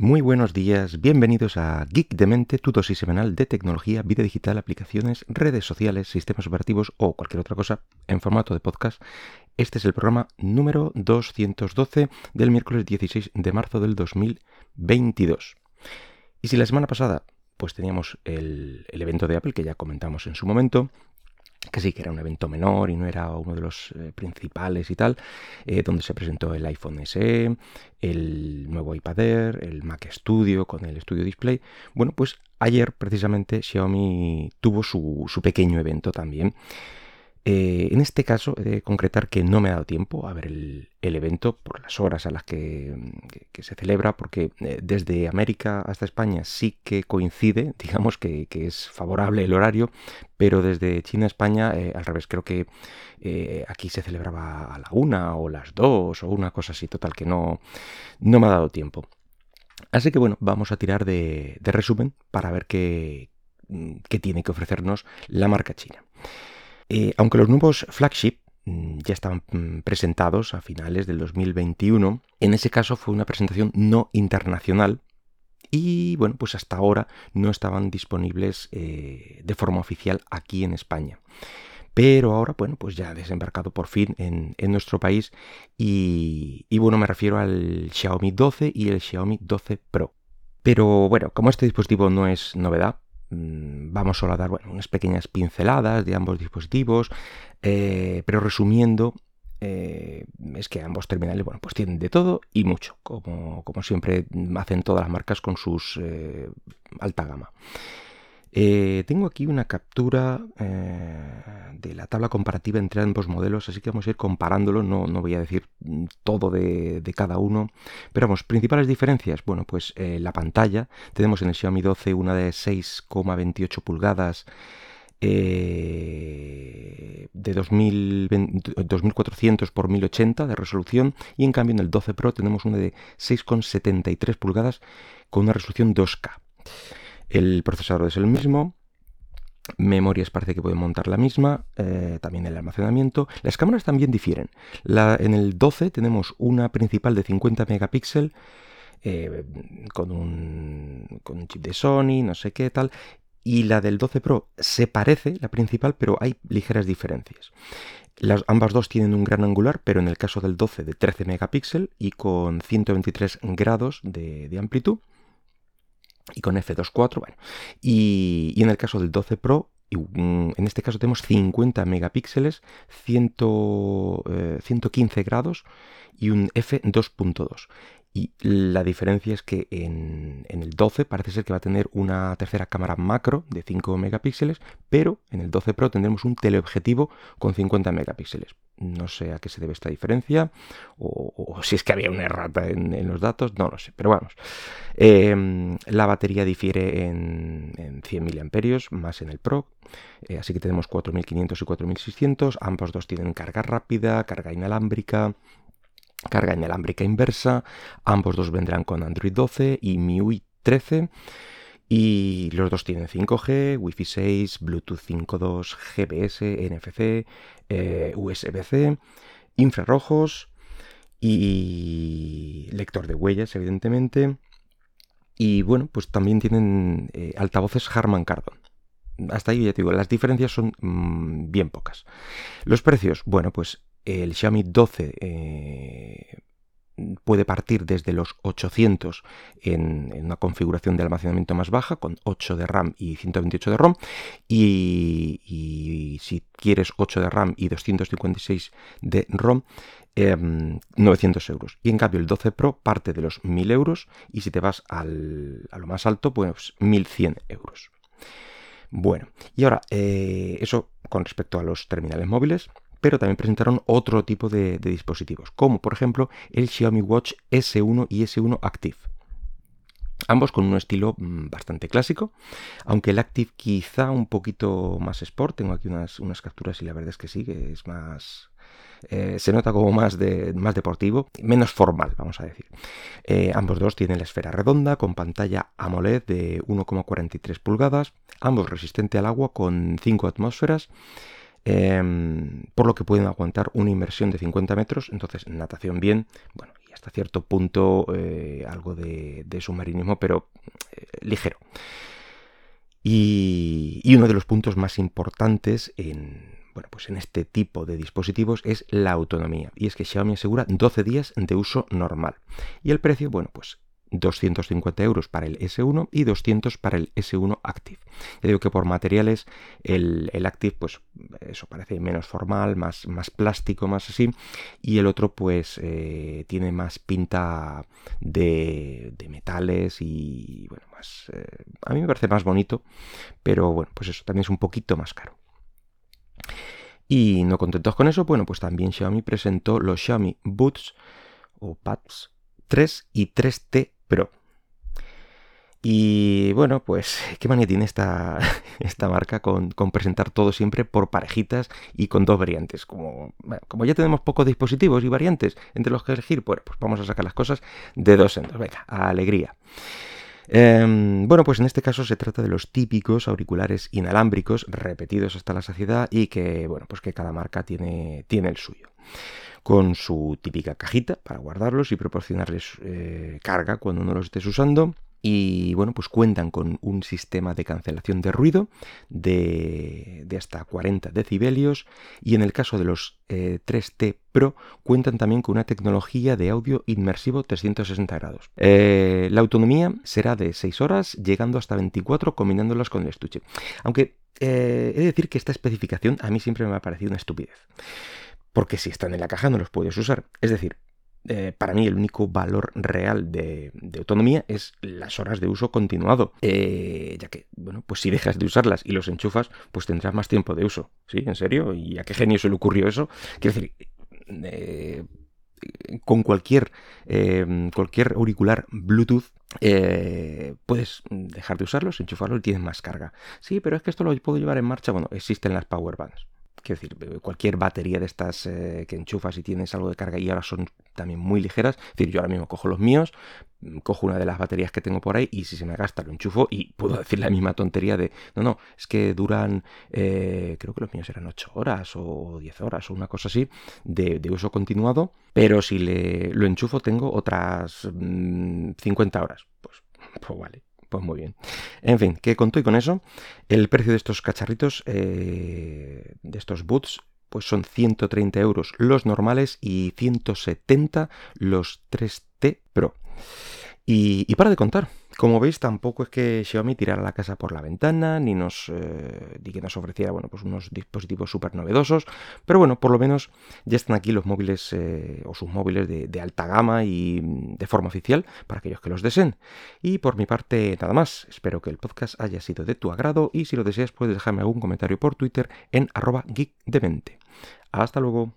Muy buenos días, bienvenidos a Geek de Mente, tu dosis semanal de tecnología, vida digital, aplicaciones, redes sociales, sistemas operativos o cualquier otra cosa en formato de podcast. Este es el programa número 212 del miércoles 16 de marzo del 2022. Y si la semana pasada pues teníamos el, el evento de Apple que ya comentamos en su momento, que sí que era un evento menor y no era uno de los eh, principales y tal, eh, donde se presentó el iPhone SE, el nuevo iPad Air, el Mac Studio con el Studio Display. Bueno, pues ayer precisamente Xiaomi tuvo su, su pequeño evento también. Eh, en este caso, he de concretar que no me ha dado tiempo a ver el, evento por las horas a las que, se celebra, porque eh, desde América hasta España sí que coincide, digamos que, es favorable el horario, pero desde China a España, eh, al revés, creo que aquí se celebraba a la una o las dos o una cosa así, total, que no, no me ha dado tiempo. Así que bueno, vamos a tirar de, resumen para ver qué, qué tiene que ofrecernos la marca china. Eh, aunque los nuevos flagship mm, ya estaban mm, presentados a finales del 2021, en ese caso fue una presentación no internacional y bueno, pues hasta ahora no estaban disponibles eh, de forma oficial aquí en España. Pero ahora, bueno, pues ya ha desembarcado por fin en, nuestro país y, y, bueno, me refiero al Xiaomi 12 y el Xiaomi 12 Pro. Pero bueno, como este dispositivo no es novedad, vamos solo a dar unas pequeñas pinceladas de ambos dispositivos, eh, pero resumiendo, eh, es que ambos terminales bueno, pues tienen de todo y mucho, como, como siempre hacen todas las marcas con sus eh, alta gama. Eh, tengo aquí una captura eh, de la tabla comparativa entre ambos modelos, así que vamos a ir comparándolo, no, voy a decir todo de, cada uno, pero vamos, principales diferencias, bueno, pues eh, la pantalla, tenemos en el Xiaomi 12 una de 6,28 pulgadas, de 2400 por 1080 de resolución y en cambio en el 12 Pro tenemos una de 6,73 pulgadas con una resolución 2K. El procesador es el mismo, memorias parece que pueden montar la misma, eh, también el almacenamiento. Las cámaras también difieren. en el 12 tenemos una principal de 50 megapíxeles eh, con, un, con, un, chip de Sony, no sé qué tal. Y la del 12 Pro se parece, la principal, pero hay ligeras diferencias. Las, ambas dos tienen un gran angular, pero en el caso del 12 de 13 megapíxeles y con 123 grados de amplitud y con F2.4, bueno. Y, en el caso del 12 Pro, mm, en este caso tenemos 50 megapíxeles, 115 eh, grados y un F2.2. Y la diferencia es que en, el 12 parece ser que va a tener una tercera cámara macro de 5 megapíxeles, pero en el 12 Pro tendremos un teleobjetivo con 50 megapíxeles. No sé a qué se debe esta diferencia, o, si es que había una errata en, los datos, no lo sé, pero vamos. Em, la batería difiere en, 100 mAh, más en el Pro, eh, así que tenemos 4500 y 4600, ambos dos tienen carga rápida, carga inalámbrica, carga inalámbrica inversa, ambos dos vendrán con Android 12 y MIUI 13. Y los dos tienen 5G, Wi-Fi 6, Bluetooth 5.2, GPS, NFC, eh, USB-C, infrarrojos y lector de huellas, evidentemente. Y bueno, pues también tienen eh, altavoces Harman Kardon. Hasta ahí ya te digo, las diferencias son mm, bien pocas. Los precios, bueno, pues el Xiaomi 12 eh, puede partir desde los 800 en, una configuración de almacenamiento más baja, con 8 de RAM y 128 de ROM. Y, si quieres 8 de RAM y 256 de ROM, 900 em, euros. Y en cambio el 12 Pro parte de los 1000 euros y si te vas a lo más alto, pues 1100 euros. Bueno, y ahora, eh, eso con respecto a los terminales móviles pero también presentaron otro tipo de, dispositivos, como por ejemplo el Xiaomi Watch S1 y S1 Active. Ambos con un estilo mm, bastante clásico, aunque el Active quizá un poquito más sport. Tengo aquí unas, unas capturas y la verdad es que sí, que es más, eh, se nota como más, de, más deportivo, menos formal, vamos a decir. Eh, ambos dos tienen la esfera redonda con pantalla AMOLED de 1,43 pulgadas, ambos resistente al agua con 5 atmósferas Em, por lo que pueden aguantar una inmersión de 50 metros, entonces natación bien, bueno, y hasta cierto punto algo de, submarinismo, pero ligero. Y, y, uno de los puntos más importantes en, bueno, pues en este tipo de dispositivos es la autonomía. Y es que Xiaomi asegura 12 días de uso normal. Y el precio, bueno, pues 250 euros para el S1 y 200 para el S1 Active. Ya digo que por materiales el, Active, pues eso parece menos formal, más, más plástico, más así, y el otro pues eh, tiene más pinta de, metales y bueno, más... Eh, a mí me parece más bonito, pero bueno, pues eso también es un poquito más caro. Y no contentos con eso, bueno, pues también Xiaomi presentó los Xiaomi Buds o Pads 3 y 3T Pro. Y bueno, pues qué manía tiene esta, esta marca con, presentar todo siempre por parejitas y con dos variantes. Como, como ya tenemos pocos dispositivos y variantes entre los que elegir, pues, vamos a sacar las cosas de dos en dos. Venga, alegría. Em, bueno, pues en este caso se trata de los típicos auriculares inalámbricos repetidos hasta la saciedad y que, bueno, pues que cada marca tiene, tiene el suyo con su típica cajita para guardarlos y proporcionarles eh, carga cuando no los estés usando. Y bueno, pues cuentan con un sistema de cancelación de ruido de, hasta 40 decibelios y en el caso de los 3T eh, Pro cuentan también con una tecnología de audio inmersivo 360 grados. Eh, la autonomía será de 6 horas, llegando hasta 24 combinándolas con el estuche. Aunque he de decir que esta especificación a mí siempre me ha parecido una estupidez porque si están en la caja no los puedes usar. Es decir, eh, para mí el único valor real de, autonomía es las horas de uso continuado, eh, ya que, bueno, pues si dejas de usarlas y los enchufas, pues tendrás más tiempo de uso, ¿sí? ¿En serio? ¿Y a qué genio se le ocurrió eso? Quiero decir, eh, con cualquier, cualquier auricular Bluetooth puedes dejar de usarlos, enchufarlo y tienes más carga. Sí, pero es que esto lo puedo llevar en marcha. Bueno, existen las power bands. Quiero decir, eh, cualquier batería de estas eh, que enchufas y tienes algo de carga y ahora son también muy ligeras. Es decir, yo ahora mismo cojo los míos, mm, cojo una de las baterías que tengo por ahí y si se me gasta lo enchufo y puedo decir la misma tontería de, no, no, es que duran, eh, creo que los míos eran 8 horas o 10 horas o una cosa así de, uso continuado, pero si le, lo enchufo tengo otras 50 mm, horas. Pues, pues vale. Pues muy bien. En fin, que con y con eso, el precio de estos cacharritos, eh, de estos boots, pues son 130 euros los normales y 170 los 3T Pro. y para de contar, como veis, tampoco es que Xiaomi tirara la casa por la ventana, ni nos, eh, que nos ofreciera bueno, pues unos dispositivos súper novedosos, pero bueno, por lo menos ya están aquí los móviles eh, o sus móviles de, alta gama y mm, de forma oficial para aquellos que los deseen. Y por mi parte, nada más. Espero que el podcast haya sido de tu agrado y si lo deseas puedes dejarme algún comentario por Twitter en arroba geekdemente. Hasta luego.